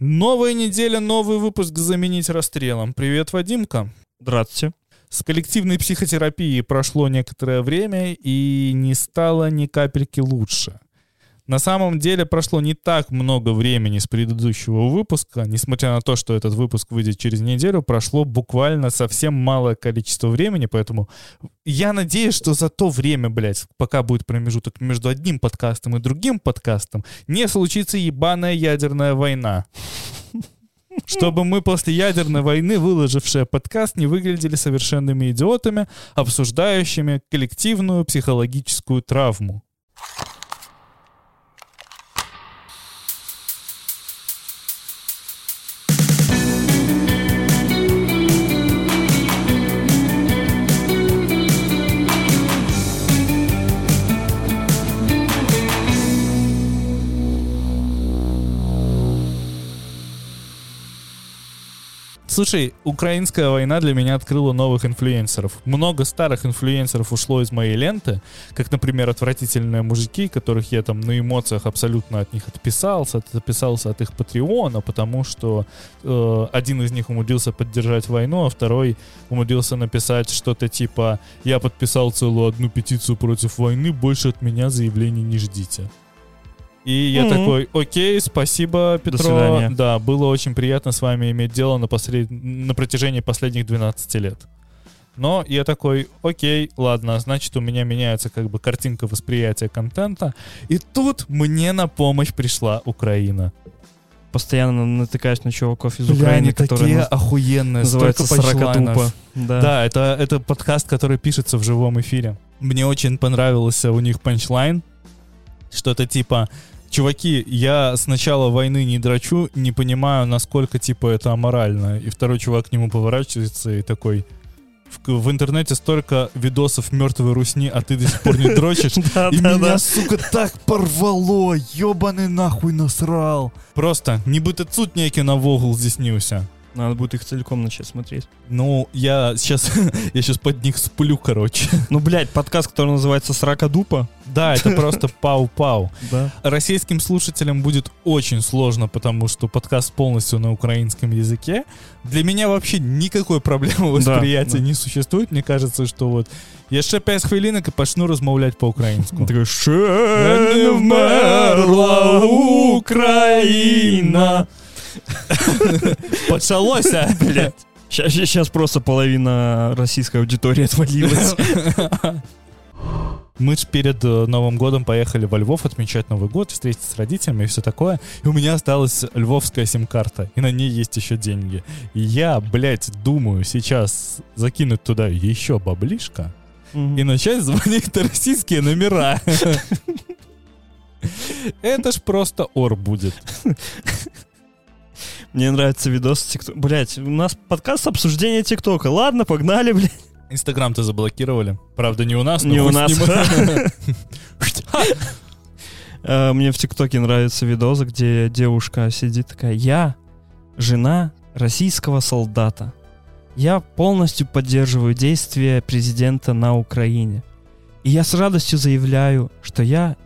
Новая неделя, новый выпуск «Заменить расстрелом». Привет, Вадимка. Здравствуйте. С коллективной психотерапией прошло некоторое время и не стало ни капельки лучше. На самом деле прошло не так много времени с предыдущего выпуска, несмотря на то, что этот выпуск выйдет через неделю, прошло буквально совсем малое количество времени, поэтому я надеюсь, что за то время, блядь, пока будет промежуток между одним подкастом и другим подкастом, не случится ебаная ядерная война. Чтобы мы после ядерной войны, выложившие подкаст, не выглядели совершенными идиотами, обсуждающими коллективную психологическую травму. Слушай, украинская война для меня открыла новых инфлюенсеров. Много старых инфлюенсеров ушло из моей ленты, как, например, отвратительные мужики, которых я там на эмоциях абсолютно от них отписался, отписался от их патреона, потому что э, один из них умудрился поддержать войну, а второй умудрился написать что-то типа «Я подписал целую одну петицию против войны, больше от меня заявлений не ждите». И я mm-hmm. такой, окей, спасибо, Петро. До свидания. Да, было очень приятно с вами иметь дело на, послед... на протяжении последних 12 лет. Но я такой, окей, ладно, значит, у меня меняется как бы картинка восприятия контента. И тут мне на помощь пришла Украина. Постоянно натыкаешь на чуваков из Бля, Украины, они которые такие охуенные, называются Сорокотупа. Да. да, это, это подкаст, который пишется в живом эфире. Мне очень понравился у них панчлайн. Что-то типа чуваки, я с начала войны не драчу, не понимаю, насколько, типа, это аморально. И второй чувак к нему поворачивается и такой... В, в интернете столько видосов мертвой русни, а ты до сих пор не дрочишь. И меня, сука, так порвало, ебаный нахуй насрал. Просто, не бы ты цут некий на вогл здесь нюся. Надо будет их целиком начать смотреть. Ну, я сейчас, я сейчас под них сплю, короче. Ну, блядь, подкаст, который называется «Срака дупа». Да, это просто пау-пау. Да. Российским слушателям будет очень сложно, потому что подкаст полностью на украинском языке. Для меня вообще никакой проблемы восприятия да, не существует. Мне кажется, что вот я ще 5 хвилинок и почну розмовляти по-українську. Такой, ще не вмерла Україна. Почалося, блядь. Сейчас просто половина российской аудитории отвалилась. Мы же перед э, Новым годом поехали во Львов отмечать Новый год, встретиться с родителями и все такое. И у меня осталась львовская сим-карта, и на ней есть еще деньги. И я, блядь, думаю сейчас закинуть туда еще баблишка и начать звонить на российские номера. Это ж просто ор будет. Мне нравится видос ТикТок. Блять, у нас подкаст обсуждения ТикТока. Ладно, погнали, блядь. Инстаграм-то заблокировали. Правда, не у нас, но Не у нас. Э, мне в ТикТоке нравится видос, где девушка сидит такая, я жена российского солдата. Я полностью поддерживаю действия президента на Украине. И я с радостью заявляю, что я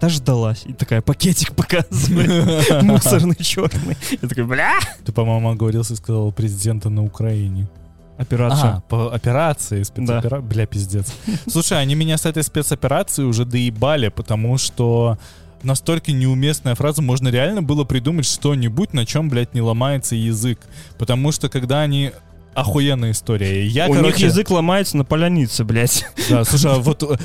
дождалась. И такая, пакетик показывает, мусорный черный. Я такой, бля! Ты, по-моему, оговорился и сказал президента на Украине. Операция. А, по операции, спецоперации. Да. Бля, пиздец. Слушай, они меня с этой спецоперацией уже доебали, потому что настолько неуместная фраза, можно реально было придумать что-нибудь, на чем, блядь, не ломается язык. Потому что когда они охуенная история. Я, У короче... них язык ломается на полянице, блядь. Да, слушай, а вот э,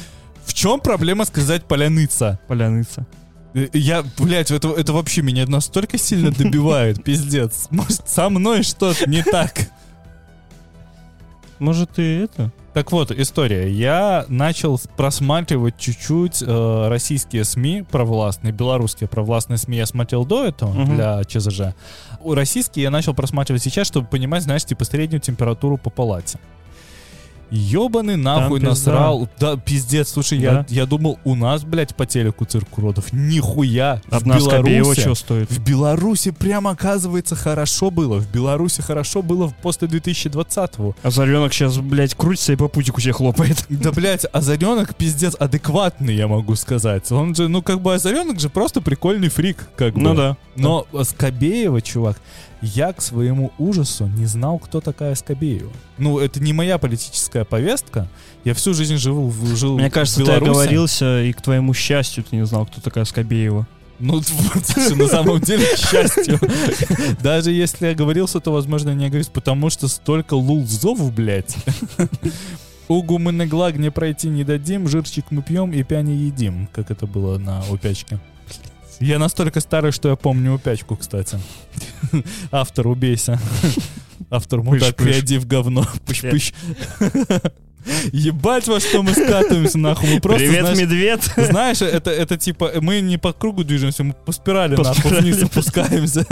в чем проблема сказать поляныца? Поляныца. Э, я, блядь, это, это вообще меня настолько сильно добивает, пиздец. Может, со мной что-то не так. Может, и это? Так вот, история. Я начал просматривать чуть-чуть э, российские СМИ провластные, белорусские провластные СМИ я смотрел до этого угу. для ЧЗЖ. Российские я начал просматривать сейчас, чтобы понимать, знаешь, типа среднюю температуру по палате. Ёбаный нахуй насрал. Да, пиздец, слушай, я, Да? я думал, у нас, блядь, по телеку цирк уродов. Нихуя. Одна в Беларуси, что стоит? в Беларуси прямо, оказывается, хорошо было. В Беларуси хорошо было после 2020-го. Озаренок сейчас, блядь, крутится и по путику себе хлопает. Да, блядь, Озаренок пиздец адекватный, я могу сказать. Он же, ну, как бы Озаренок же просто прикольный фрик, как бы. Ну да. Но Скобеева, чувак, я к своему ужасу не знал, кто такая Скобеева. Ну, это не моя политическая повестка. Я всю жизнь живу, в- жил Мне кажется, ты оговорился, и к твоему счастью ты не знал, кто такая Скобеева. Ну, слушай, на самом деле, к счастью. Даже если я оговорился, то, возможно, не оговорился, потому что столько лулзов, блядь. Угу мы на глаг не пройти не дадим, жирчик мы пьем и пя не едим, как это было на упячке. Я настолько старый, что я помню упячку, кстати. Автор, убейся. Автор мудак, креатив говно. Пыщ-пыщ. Ебать, во что мы скатываемся, нахуй. Мы просто, Привет, знаешь, медведь! знаешь, это, это типа, мы не по кругу движемся, мы по спирали По нахуй спирали, вниз опускаемся.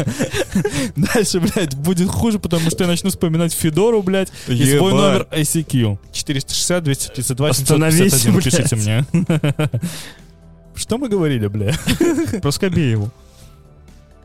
Дальше, блядь, будет хуже, потому что я начну вспоминать Федору, блядь, и свой номер ICQ. 460 232 Остановись, 751. блядь. Пишите мне. Что мы говорили, бля? Про Скобееву.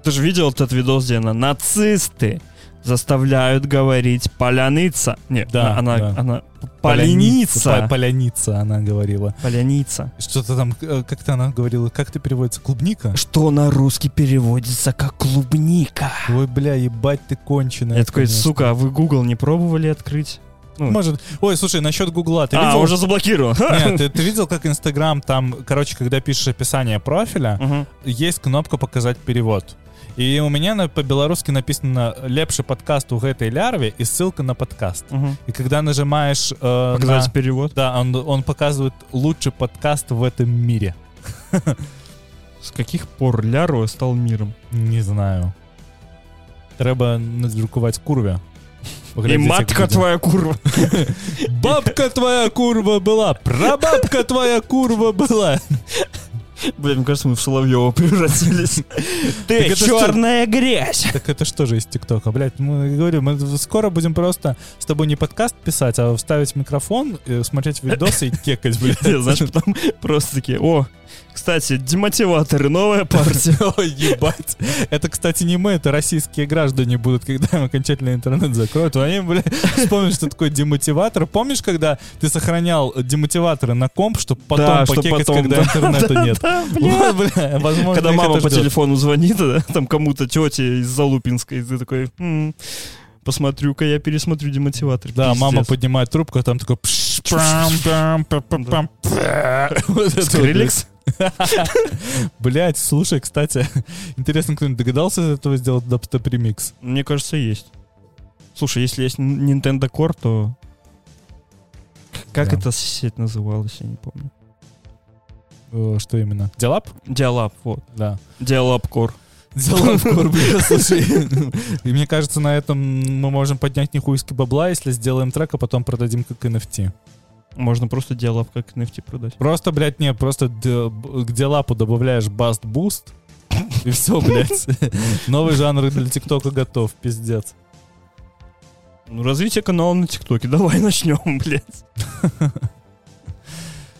Ты же видел этот видос, где она нацисты заставляют говорить поляныца. Нет, Да, она, да. она поляница. По- Поляница, она говорила. Поляница. Что-то там, э, как-то она говорила, как это переводится? Клубника? Что на русский переводится как клубника. Ой, бля, ебать ты конченая. Я такой, конечно. сука, а вы Google не пробовали открыть? Ну, Может. Ой, слушай, насчет Гугла. Ты а, видел? уже заблокировал. Нет, ты, ты видел, как Инстаграм там, короче, когда пишешь описание профиля, Мгм. есть кнопка «Показать перевод». И у меня на- по-белорусски написано «Лепший подкаст у этой лярве» и ссылка на подкаст. Мгм. И когда нажимаешь... э, Показать на- перевод. Да, он, он показывает лучший подкаст в этом мире. С каких пор Ляро стал миром? Не знаю. Треба надрукувати курвя. И матка твоя курва. Бабка твоя курва была, прабабка твоя курва была. Блин, мне кажется, мы в Соловьева превратились. Ты черная грязь. Так это что же из ТикТока, блядь? Мы говорю, мы скоро будем просто с тобой не подкаст писать, а вставить микрофон, э, смотреть видосы и кекать, блядь. Знаешь, потом просто такие, о, кстати, демотиваторы, новая партия. Ой, ебать. Это, кстати, не мы, это российские граждане будут, когда им окончательно интернет закроют. Они, блядь, вспомнят, что такое демотиватор. Помнишь, когда ты сохранял демотиваторы на комп, чтобы потом Да, покекать, потом, когда да, интернета нет? Да, бля. Вот, бля, возможно, Когда мама по ждет. телефону звонит, да, там кому-то тете из Залупинской, и ты такой, «М, посмотрю-ка, я пересмотрю демотиватор. Да, мама Пиздец. поднимает трубку, а там такой... пш, это? Блять, слушай, кстати, интересно, кто-нибудь догадался из этого сделать дабстеп-ремикс? Мне кажется, есть. Слушай, если есть Nintendocore, то... Как Да. эта сеть называлась, я не помню. Э, Что именно? Диалап? Dial-up, вот. Да. Dial-up Core. Dial-up Core, бля, слушай. И мне кажется, на этом мы можем поднять нихуйски бабла, если сделаем трек, а потом продадим как NFT. Можно просто Dial-up как NFT продать. Просто, блядь, не, просто д- к диалапу добавляешь bass boost, и все, блядь. Новый жанр для ТикТока готов, пиздец. Ну, развитие канала на ТикТоке. Давай начнем, блядь.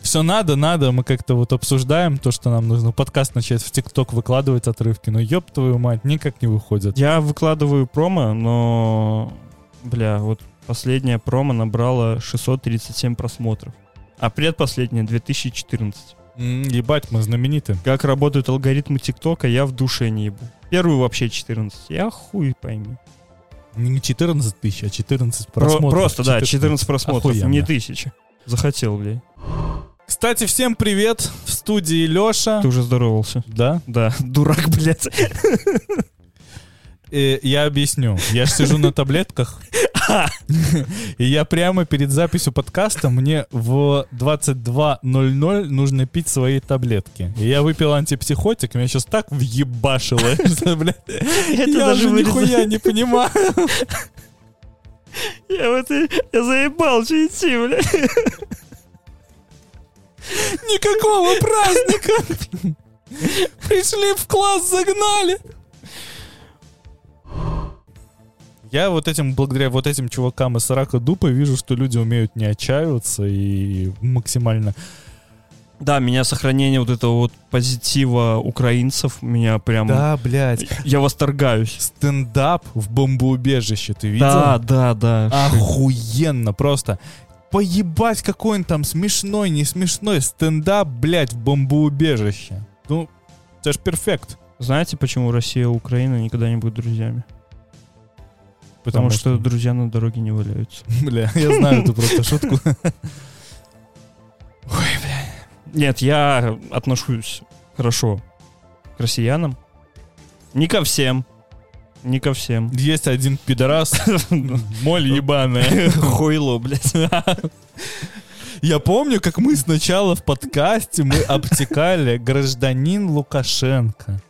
Все надо, надо, мы как-то вот обсуждаем то, что нам нужно подкаст начать в ТикТок выкладывать отрывки, но ёб твою мать, никак не выходят. Я выкладываю промо, но... Бля, вот последняя промо набрала 637 просмотров. А предпоследняя 2014. М, Ебать, мы знамениты. Как работают алгоритмы ТикТока, я в душе не ебу. Первую вообще 14. Я хуй пойми. Не 14 тысяч, а 14 Про- просмотров. просто, да, 14 просмотров, Охуенно. не тысяча. Захотел, бля. Кстати, всем привет. В студии Леша. Ты уже здоровался. Да? Да, дурак, блядь. Я объясню. Я сижу на таблетках. И я прямо перед записью подкаста мне в 22.00 нужно пить свои таблетки. И я выпил антипсихотик, меня сейчас так въебашило, что, блядь, Это я же нихуя не понимаю. Я вот я заебал же идти, блядь. Никакого праздника. Пришли в класс, загнали. Я вот этим, благодаря вот этим чувакам из Сарака Дупа вижу, что люди умеют не отчаиваться и максимально... Да, меня сохранение вот этого вот позитива украинцев, меня прям... Да, блядь. Я восторгаюсь. Стендап в бомбоубежище, ты видел? Да, да, да. Охуенно, просто. Поебать, какой он там смешной, не смешной стендап, блядь, в бомбоубежище. Ну, это ж перфект. Знаете, почему Россия и Украина никогда не будут друзьями? Потому, что... друзья на дороге не валяются. Бля, я знаю эту просто шутку. Ой, бля. Нет, я отношусь хорошо к россиянам. Не ко всем. Не ко всем. Есть один пидорас, моль ебаная. Хуйло, блядь. Я помню, как мы сначала в подкасте мы обтекали гражданин Лукашенко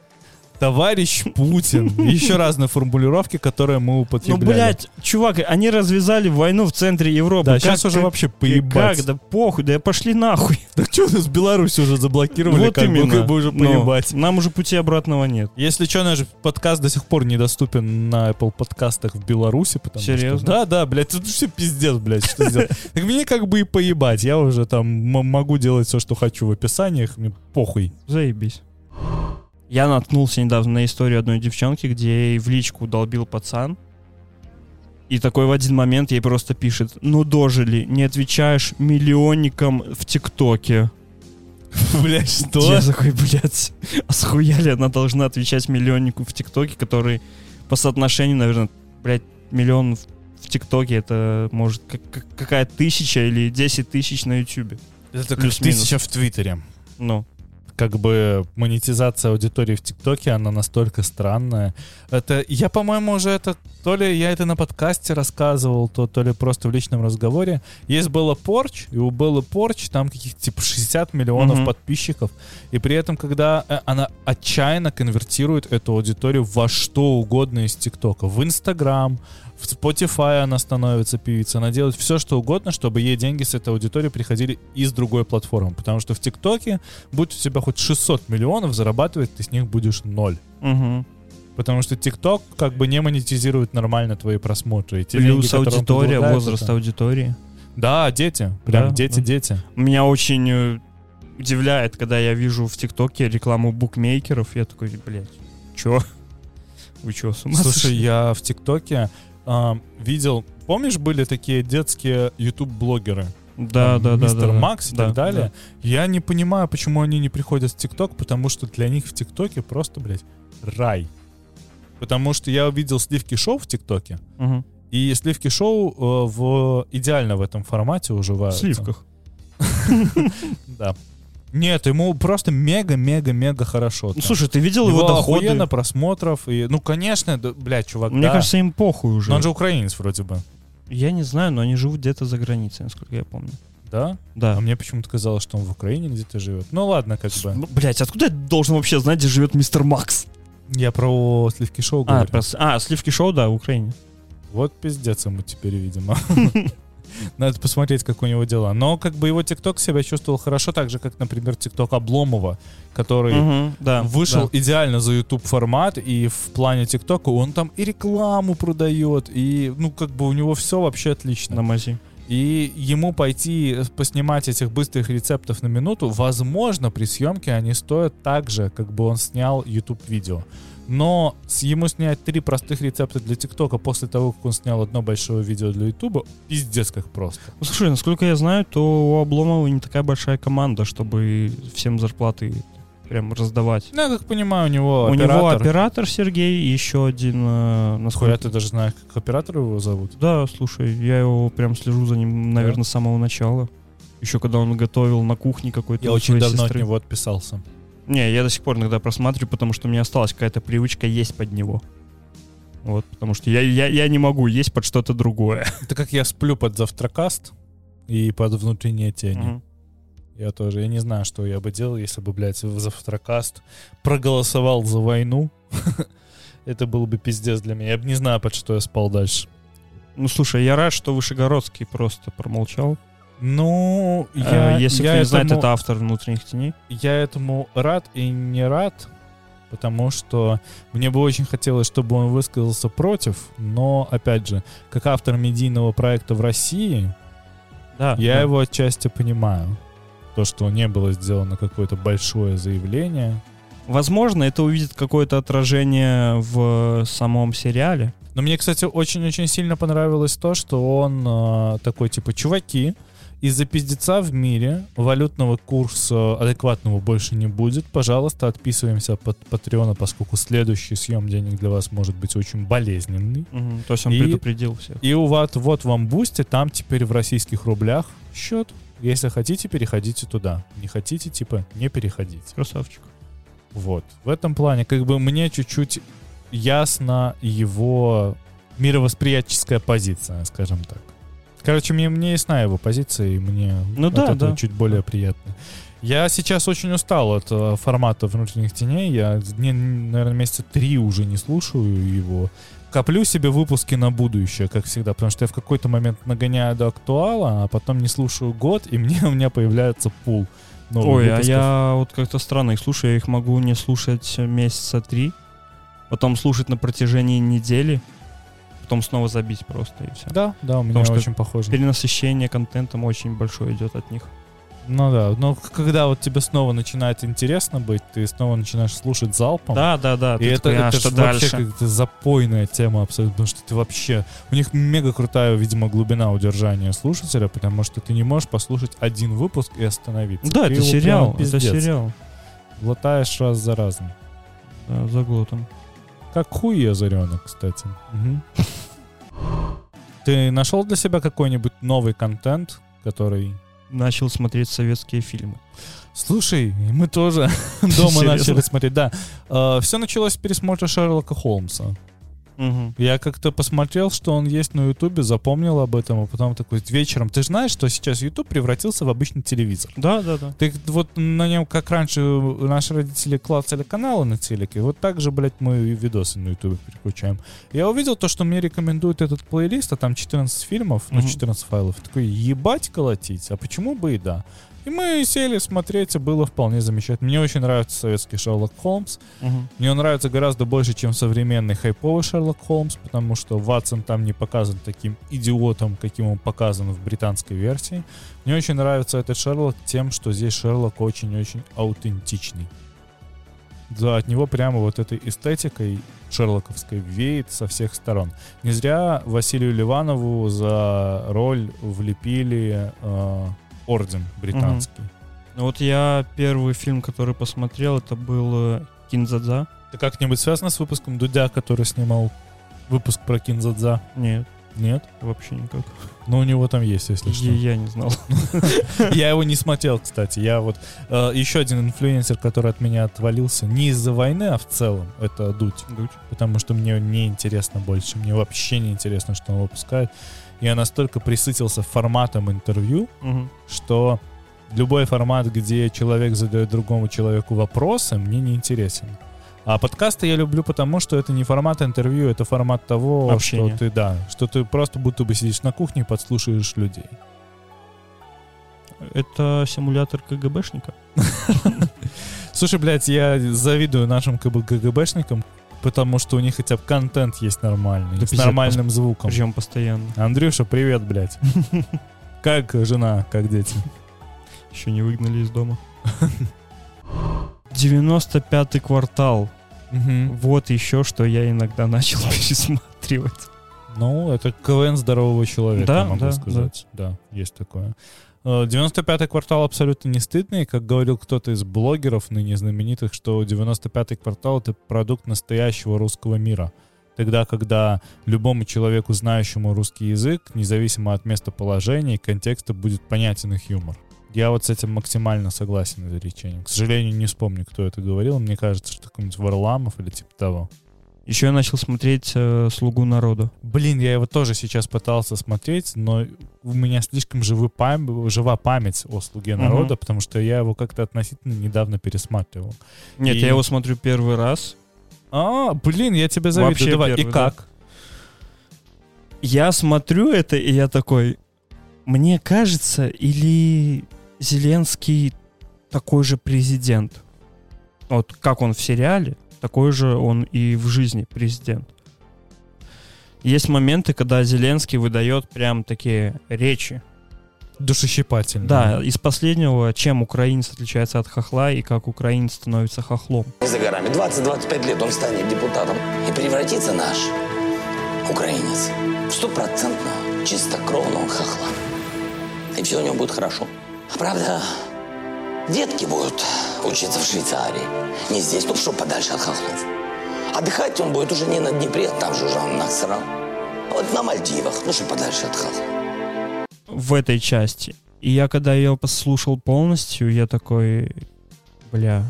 товарищ Путин. Еще разные формулировки, которые мы употребляли. Ну, блядь, чувак, они развязали войну в центре Европы. Да, сейчас уже вообще поебать. Как? Да похуй, да пошли нахуй. Да что, нас Беларусь уже заблокировали, Вот как бы, именно. как бы уже Ну, поебать. Нам уже пути обратного нет. Если что, наш подкаст до сих пор недоступен на Apple подкастах в Беларуси, потому Серьезно? что... Да, да, блядь, тут все пиздец, блядь, что сделать. Так мне как бы и поебать, я уже там могу делать все, что хочу в описаниях, мне похуй. Заебись. Я наткнулся недавно на историю одной девчонки, где ей в личку долбил пацан. И такой в один момент ей просто пишет, ну дожили, не отвечаешь миллионникам в ТикТоке. Блядь, что? Я такой, блядь, а схуяли она должна отвечать миллионнику в ТикТоке, который по соотношению, наверное, блядь, миллион в ТикТоке это может как- как- какая тысяча или 10 тысяч на Ютубе. Это как Плюс-минус. тысяча в Твиттере. Ну, как бы монетизация аудитории в ТикТоке, она настолько странная. Это, я, по-моему, уже это, то ли я это на подкасте рассказывал, то, то ли просто в личном разговоре. Есть было Порч, и у Беллы Порч там каких-то типа 60 миллионов Мгм. подписчиков. И при этом, когда э, она отчаянно конвертирует эту аудиторию во что угодно из ТикТока. В Инстаграм, в Spotify она становится певицей. Она делает все, что угодно, чтобы ей деньги с этой аудитории приходили из другой платформы. Потому что в ТикТоке, будь у тебя хоть 600 миллионов, зарабатывать ты с них будешь ноль. угу. Потому что ТикТок как бы не монетизирует нормально твои просмотры. И те Плюс деньги, аудитория, возраст это- аудитории. Да, дети. Прям Да, дети, да. дети. Меня очень э, удивляет, когда я вижу в ТикТоке рекламу букмекеров. Я такой, блядь, чё? Вы чё, с ума Слушай, я в ТикТоке а, видел, помнишь, были такие детские YouTube-блогеры? Да, там да, да. Мистер да, Макс и да, так далее. Я не понимаю, почему они не приходят в ТикТок, потому что для них в ТикТоке просто, блядь, рай. Потому что я увидел сливки шоу в ТикТоке, да. Мгм. и сливки шоу э, в идеально в этом формате В уживаются. сливках. Да. Нет, ему просто мега-мега-мега хорошо. Ну, слушай, ты видел его его доходы? охуенно просмотров. И, ну, конечно, да, блядь, чувак, Мне да. кажется, им похуй уже. Но он же украинец вроде бы. Я не знаю, но они живут где-то за границей, насколько я помню. Да? Да. А мне почему-то казалось, что он в Украине где-то живет. Ну ладно, как бы. Ну, Блять, откуда я должен вообще знать, где живет мистер Макс? Я про сливки шоу А, говорю. про а, сливки шоу, да, в Украине. Вот пиздец ему теперь, видимо. Надо посмотреть, как у него дела. Но как бы его ТикТок себя чувствовал хорошо, так же, как, например, ТикТок Обломова, который Мгм, да. вышел да. идеально за YouTube формат, и в плане ТикТока он там и рекламу продает, и, ну, как бы у него все вообще отлично. на мази. И ему пойти поснимать этих быстрых рецептов на минуту, возможно, при съемке они стоят так же, как бы он снял YouTube-видео. Но ему снять три простых рецепта для ТикТока после того, как он снял одно большое видео для Ютуба, пиздец как просто. Ну, слушай, насколько я знаю, то у Обломова не такая большая команда, чтобы всем зарплаты прям раздавать. Ну, я как понимаю, у него У оператор. него оператор Сергей и еще один... э, Хуя насколько... ты даже знаешь, как оператора его зовут? Да, слушай, я его прям слежу за ним, наверное, с самого начала. Еще когда он готовил на кухне какой-то Я у очень своей давно сестры. от него отписался. Не, я до сих пор иногда просматриваю, потому что у меня осталась какая-то привычка есть под него. Вот, потому что я, я, я не могу есть под что-то другое. Это как я сплю под завтракаст и под внутренние тени. Мгм. Я тоже. Я не знаю, что я бы делал, если бы, блядь, в завтракаст проголосовал за войну. Это был бы пиздец для меня. Я бы не знаю, под что я спал дальше. Ну, слушай, я рад, что Вышегородский просто промолчал. Ну, Я, я, Если я кто не знает, этому- это автор внутренних теней. я этому рад и не рад, потому что мне бы очень хотелось, чтобы он высказался против, но, опять же, как автор медийного проекта в России, Да, я да. его отчасти понимаю. То, что не было сделано какое-то большое заявление. Возможно, это увидит какое-то отражение в самом сериале. Но мне, кстати, очень-очень сильно понравилось то, что он э, такой, типа, чуваки, из-за пиздеца в мире валютного курса адекватного больше не будет. Пожалуйста, отписываемся от Патреона, поскольку следующий съем денег для вас может быть очень болезненный. Мгм, То есть он И- предупредил всех. И у вас вот вам бусти, там теперь в российских рублях счет. Если хотите, переходите туда. Не хотите, типа, не переходите. Красавчик. Вот. В этом плане, как бы мне чуть-чуть ясна его мировосприятческая позиция, скажем так. Короче, мне, мне ясна его позиция, и мне Ну от да, этого да. чуть более приятно. Я сейчас очень устал от э, формата внутренних теней. Я, не, наверное, месяца три уже не слушаю его. Коплю себе выпуски на будущее, как всегда, потому что я в какой-то момент нагоняю до актуала, а потом не слушаю год, и мне у меня появляется пул. Ой, а выпусков. я вот как-то странно их слушаю. Я их могу не слушать месяца три, потом слушать на протяжении недели, потом снова забить просто и все. Да, да, у меня Потому очень похоже. Перенасыщение контентом очень большое идет от них. Ну да, но когда вот тебе снова начинает интересно быть, ты снова начинаешь слушать залпом. Да, да, да. И это, такой, а это что вообще как-то запойная тема абсолютно, потому что ты вообще... У них мега крутая, видимо, глубина удержания слушателя, потому что ты не можешь послушать один выпуск и остановиться. Да, Ты это сериал, это сериал. Глотаешь раз за разом. Да, заглотом. Как хуй озаренок, кстати. Мгм. Ты нашел для себя какой-нибудь новый контент, который Начал смотреть советские фильмы. Слушай, мы тоже дома начали смотреть, да. все началось с пересмотра Шерлока Холмса. Мгм. Я как-то посмотрел, что он есть на Ютубе, запомнил об этом, а потом такой вечером. Ты же знаешь, что сейчас Ютуб превратился в обычный телевизор. Да, да, да. Ты вот на нем, как раньше наши родители клацали каналы на телеке, вот так же, блядь, мы видосы на Ютубе переключаем. Я увидел то, что мне рекомендуют этот плейлист, а там 14 фильмов, ну Мгм. 14 файлов. Такой, ебать колотить, а почему бы и да? И мы сели смотреть, и было вполне замечательно. Мне очень нравится советский Шерлок Холмс. Мгм. Мне он нравится гораздо больше, чем современный хайповый Шерлок Холмс, потому что Ватсон там не показан таким идиотом, каким он показан в британской версии. Мне очень нравится этот Шерлок тем, что здесь Шерлок очень-очень аутентичный. Да, от него прямо вот этой эстетикой шерлоковской веет со всех сторон. Не зря Василию Ливанову за роль влепили э, орден британский. Ну Вот я первый фильм, который посмотрел, это был э, Кинзадза. Это как-нибудь связано с выпуском Дудя, который снимал выпуск про Кинзадза? Нет, Нет? вообще никак. Но у него там есть, если что. Я, я не знал. Я его не смотрел, кстати. Я вот э, еще один инфлюенсер, который от меня отвалился не из-за войны, а в целом, это Дудь. Дудь. Потому что мне не интересно больше. Мне вообще не интересно, что он выпускает. Я настолько присытился форматом интервью, Мгм. что любой формат, где человек задает другому человеку вопросы, мне не интересен. А подкасты я люблю потому, что это не формат интервью, это формат того, Общения. что ты, да, что ты просто будто бы сидишь на кухне и подслушаешь людей. Это симулятор КГБшника. Слушай, блядь, я завидую нашим КБ ГГБшникам, потому что у них хотя бы контент есть нормальный, Да с нормальным звуком. Причем постоянно. Андрюша, привет, блядь. Как жена, как дети? Еще не выгнали из дома. 95-й квартал. Вот еще, что я иногда начал пересматривать. Ну, это КВН здорового человека, Да, могу да, сказать. Да. есть такое. Э, 95-й квартал абсолютно не стыдный. Как говорил кто-то из блогеров, ныне знаменитых, что 95-й квартал — это продукт настоящего русского мира. Тогда, когда любому человеку, знающему русский язык, независимо от местоположения и контекста, будет понятен их юмор. Я вот с этим максимально согласен изречением. К сожалению, не вспомню, кто это говорил. Мне кажется, что какой-нибудь Варламов или типа того. Еще я начал смотреть э, «Слугу народа». Блин, я его тоже сейчас пытался смотреть, но у меня слишком живы пам- жива память о «Слуге народа», потому что я его как-то относительно недавно пересматривал. Нет, И- я его смотрю первый раз. А, блин, я тебе завидую. Вообще Давай, и первый, да. как? Я смотрю это, и я такой... Мне кажется, или Зеленский такой же президент? Вот как он в сериале, такой же он и в жизни президент. Есть моменты, когда Зеленский выдает прям такие речи. Душещипательно. Да, из последнего, чем украинец отличается от хохла и как украинец становится хохлом. Не за горами. 20-25 лет он станет депутатом и превратится наш украинец в стопроцентного чистокровного хохла. И все у него будет хорошо. А правда, детки будут учиться в Швейцарии. Не здесь, ну что подальше от хохлов. Отдыхать он будет уже не на Днепре, там же уже он насрал. А вот на Мальдивах, ну что подальше от хохлов. В этой части. И я когда ее послушал полностью, я такой, бля,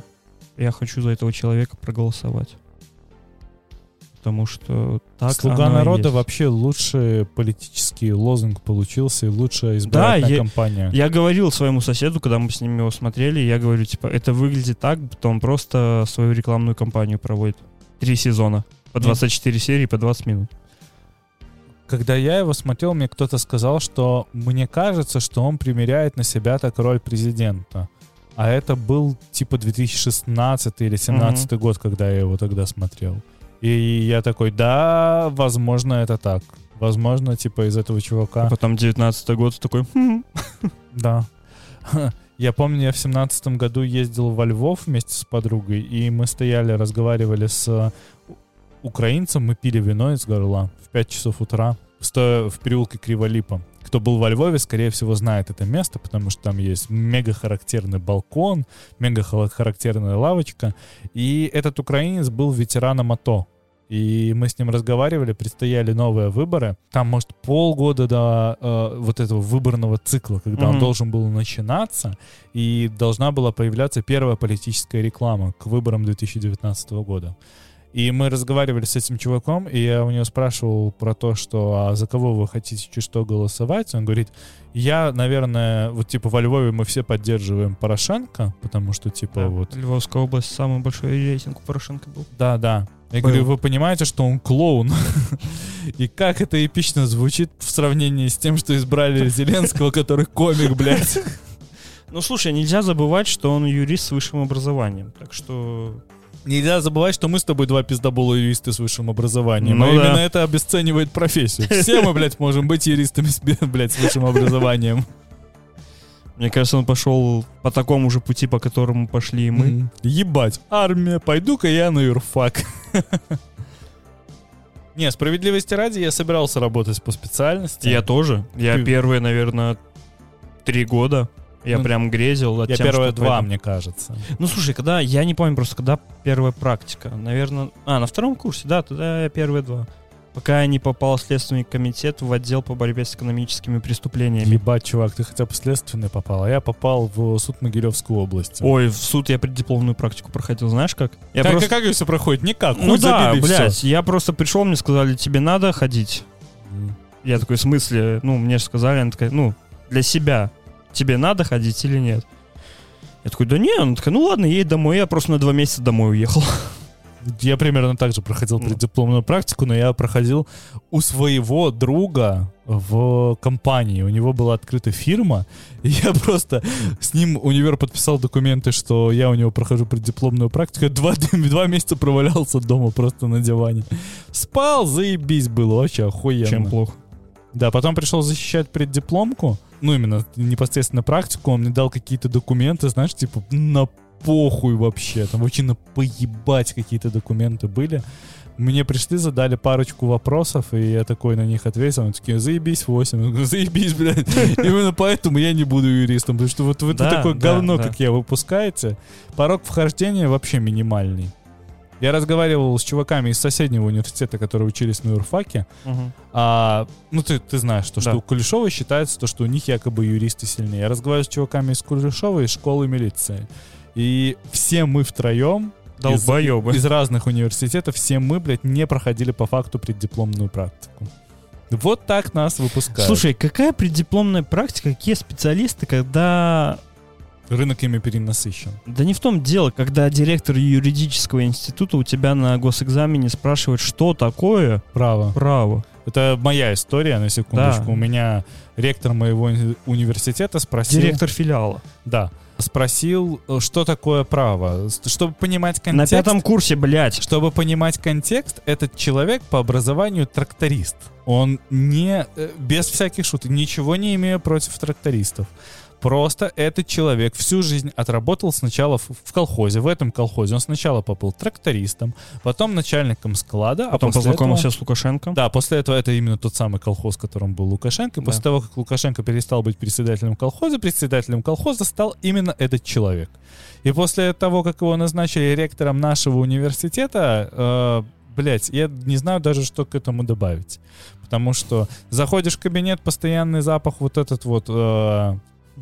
я хочу за этого человека проголосовать. Потому что так Слуга народа есть. вообще лучший политический лозунг получился и лучшая избирательная я- кампания. Я говорил своему соседу, когда мы с ним его смотрели, я говорю, типа, это выглядит так, будто он просто свою рекламную кампанию проводит. Три сезона. По Мгм. 24 серии, по 20 минут. Когда я его смотрел, мне кто-то сказал, что мне кажется, что он примеряет на себя так роль президента. А это был типа 2016 или 2017 год, когда я его тогда смотрел. И я такой, да, возможно, это так. Возможно, типа из этого чувака. А потом 19 год такой, «Хм». Да. Я помню, я в семнадцатом году ездил во Львов вместе с подругой, и мы стояли, разговаривали с украинцем, мы пили вино из горла в 5 часов утра, стоя в переулке Криволипа. Кто был во Львове, скорее всего, знает это место, потому что там есть мега характерный балкон, мега характерная лавочка. И этот украинец был ветераном АТО. И мы с ним разговаривали, предстояли новые выборы. Там, может, полгода до э, вот этого выборного цикла, когда он Мгм. должен был начинаться, и должна была появляться первая политическая реклама к выборам 2019 года. И мы разговаривали с этим чуваком, и я у него спрашивал про то, что а за кого вы хотите чуть что голосовать. Он говорит, я, наверное, вот типа во Львове мы все поддерживаем Порошенко, потому что типа Да, вот Львовская область, самый большой рейтинг у Порошенко был. да, да. Я Понял. говорю, вы понимаете, что он клоун? И как это эпично звучит в сравнении с тем, что избрали Зеленского, который комик, блядь. Ну, слушай, нельзя забывать, что он юрист с высшим образованием. Так что... Нельзя забывать, что мы с тобой два пиздобола юристы с высшим образованием. Ну а именно да. это обесценивает профессию. Все мы, блядь, можем быть юристами, с, блядь, с высшим образованием. Мне кажется, он пошел по такому же пути, по которому пошли и мы. Мгм. Ебать, армия, пойду-ка я на юрфак. Не, справедливости ради, я собирался работать по специальности. Я тоже. Я Ты- первые, наверное, три года. Я Ну, прям грезил от Я тем, первые два, мне кажется. Ну, слушай, когда... Я не помню просто, когда первая практика. Наверное... А, на втором курсе, да, тогда я первые два. Пока я не попал в Следственный комитет в отдел по борьбе с экономическими преступлениями. Ебать, чувак, ты хотя бы следственный попал, а я попал в суд Могилевской области. Ой, в суд я преддипломную практику проходил, знаешь как? Я как, просто... как все проходит? Никак, Ну хуй да, блядь, я просто пришел, мне сказали, тебе надо ходить. Я такой, в смысле? Ну, мне же сказали, она такая, ну, для себя. Тебе надо ходить или нет? Я такой, да не, она такая, ну ладно, едь домой. Я просто на два месяца домой уехал. Я примерно так же проходил Ну. преддипломную практику, но я проходил у своего друга в компании. У него была открыта фирма, и я просто с ним универ подписал документы, что я у него прохожу преддипломную практику. Я Два, два месяца провалялся дома просто на диване. Спал, заебись было, вообще охуенно. Чем плохо? Да, потом пришел защищать преддипломку, ну, именно непосредственно практику, он мне дал какие-то документы, знаешь, типа, на похуй вообще, там вообще на поебать какие-то документы были. Мне пришли, задали парочку вопросов, и я такой на них ответил, они такие, заебись 8, я говорю, заебись, блядь. Именно поэтому я не буду юристом, потому что вот вы Да, такое да, говно, да. как я, выпускаете, порог вхождения вообще минимальный. Я разговаривал с чуваками из соседнего университета, которые учились на юрфаке, а, ну, ты, ты знаешь, то, что Да. у Кулешова считается, то, что у них якобы юристы сильнее. Я разговариваю с чуваками из Кулешова, из школы милиции. И все мы втроем из, Долбоебы. из разных университетов, все мы, блядь, не проходили по факту преддипломную практику. Вот так нас выпускают. Слушай, какая преддипломная практика, какие специалисты, когда... Рынок ими перенасыщен. Да не в том дело, когда директор юридического института у тебя на госэкзамене спрашивает, что такое Право. право. Это моя история, на секундочку. Да. У меня ректор моего уни- университета спросил... Директор филиала. Да. Спросил, э, что такое право. Чтобы понимать На контекст... пятом курсе, блядь. Чтобы понимать контекст, этот человек по образованию тракторист. Он не, э, без всяких шуток, ничего не имея против трактористов. Просто этот человек всю жизнь отработал сначала в, колхозе. В этом колхозе он сначала побыл трактористом, потом начальником склада, Потом а познакомился этого- с Лукашенко. Да, после этого это именно тот самый колхоз, в котором был Лукашенко. И После Да. того, как Лукашенко перестал быть председателем колхоза, председателем колхоза стал именно этот человек. И после того, как его назначили ректором нашего университета, э, блять, я не знаю даже, что к этому добавить. Потому что заходишь в кабинет, постоянный запах вот этот вот... э,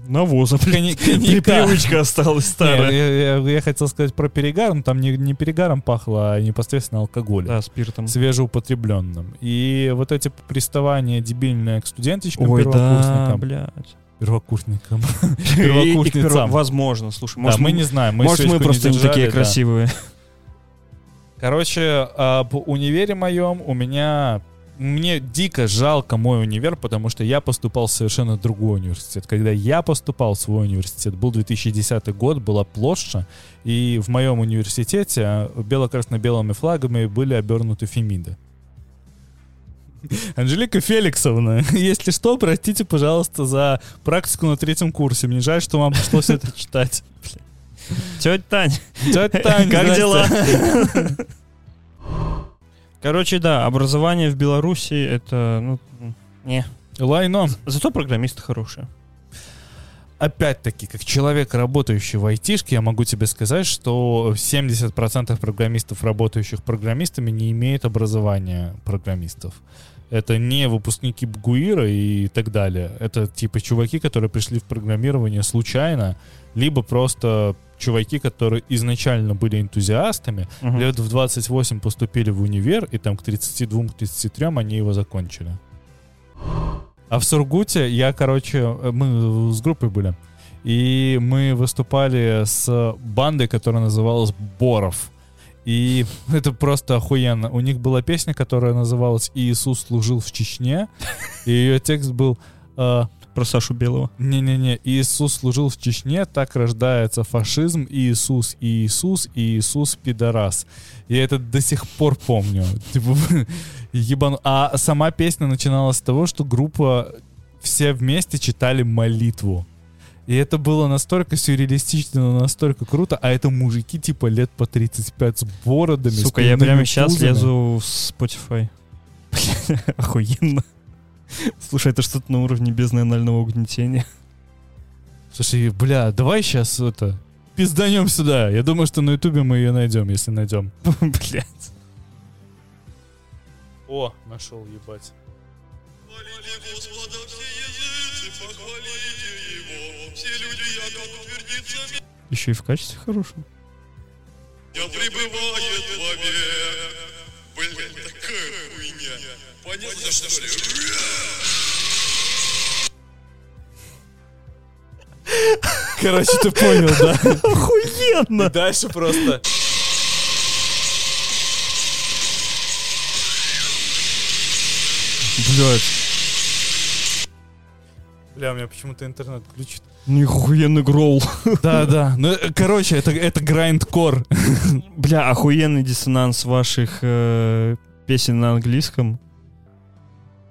Навоза, кони-. Привычка осталась старая. я, я- я хотел сказать про перегар, но там не, не перегаром пахло, а непосредственно алкоголем Да, спиртом. свежеупотребленным. И вот эти приставания дебильные к студентичкам, Ой, да, первокурсникам, блядь. первокурсникам. Первокурсницам. перво- Возможно, слушай, Да, может, мы не знаем, мы может, мы просто не такие да. красивые. Короче, об универе моем у меня... Мне дико жалко мой универ, потому что я поступал в совершенно другой университет. Когда я поступал в свой университет, был 2010 год, была площадь, и в моем университете а, бело-красно-белыми флагами были обернуты фемиды. Анжелика Феликсовна, если что, простите, пожалуйста, за практику на третьем курсе. Мне жаль, что вам пришлось это читать. Тетя Тань, Тетя Таня, как дела? Короче, да, образование в Беларуси это, ну, не. Лайно. Зато программисты хорошие. Опять-таки, как человек, работающий в айтишке, я могу тебе сказать, что 70% программистов, работающих программистами, не имеют образования программистов. Это не выпускники БГУИРа и так далее. Это типа чуваки, которые пришли в программирование случайно, либо просто чуваки, которые изначально были энтузиастами, Мгм. лет в 28 поступили в универ, и там к 32-33 они его закончили. А в Сургуте я, короче, э, мы с группой были, и мы выступали с бандой, которая называлась Боров. И это просто охуенно. У них была песня, которая называлась «Иисус служил в Чечне», и ее текст был э, Про Сашу Белого. не-не-не, Иисус служил в Чечне, так рождается фашизм, Иисус, Иисус, Иисус, пидорас. Я это до сих пор помню. Типа, ебану. А сама песня начиналась с того, что группа все вместе читали молитву. И это было настолько сюрреалистично, настолько круто, а это мужики типа лет по 35 с бородами. с Сука, я пивными прямо сейчас лезу в Spotify. Охуенно. Слушай, это что-то на уровне безнанального угнетения. Слушай, бля, давай сейчас это пизданем сюда. Я думаю, что на ютубе мы ее найдем, если найдем. Блять. О, нашел, ебать. Еще и в качестве хорошем. Я пребывает вовек. Блин, такая хуйня. Понятно, что ли? Короче, ты понял, да? Охуенно! И дальше просто... Блять. Бля, у меня почему-то интернет включит. Нихуенный гроул. Да, да. Ну, э, короче, это, это грайндкор. Бля, охуенный диссонанс ваших э, песен на английском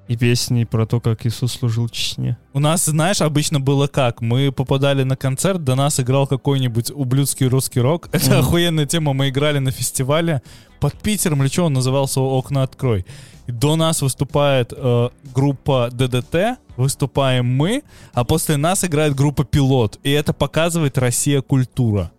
и песни про то, как Иисус служил Чечне. У нас, знаешь, обычно было как? Мы попадали на концерт, до нас играл какой-нибудь ублюдский русский рок. Это Мгм. охуенная тема. Мы играли на фестивале под Питером, или что он назывался «Окна открой». И до нас выступает э, группа ДДТ, выступаем мы, а после нас играет группа Пилот. И это показывает Россия культура.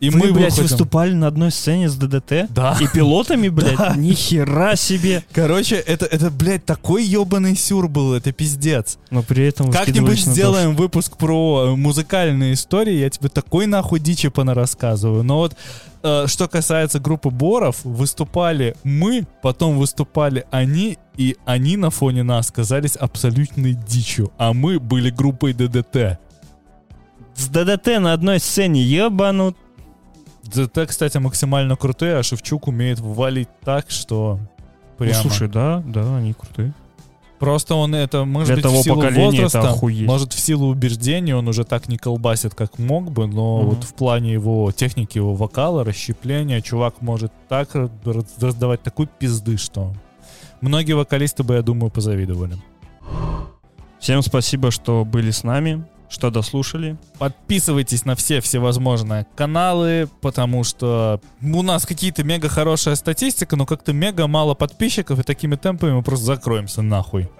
И Вы, мы блядь, выходим- выступали на одной сцене с ДДТ? Да. И пилотами, блядь? Да. Нихера себе! Короче, это, это, блядь, такой ебаный сюр был, это пиздец. Но при этом Как-нибудь сделаем выпуск про э, музыкальные истории, я тебе такой нахуй дичи рассказываю. Но вот э, что касается группы Боров, выступали мы, потом выступали они, и они на фоне нас казались абсолютной дичью, а мы были группой ДДТ. С ДДТ на одной сцене ебанут. ДДТ, кстати, максимально крутые, а Шевчук умеет валить так, что Ну, Прямо. слушай, да, да, они крутые. Просто он это, может Для быть, того в силу возраста, может, в силу убеждений он уже так не колбасит, как мог бы, но Мгм. вот в плане его техники, его вокала, расщепления, чувак может так раз- раздавать такую пизды, что многие вокалисты бы, я думаю, позавидовали. Всем спасибо, что были с нами, что дослушали. Подписывайтесь на все всевозможные каналы, потому что у нас какие-то мега хорошая статистика, но как-то мега мало подписчиков, и такими темпами мы просто закроемся нахуй.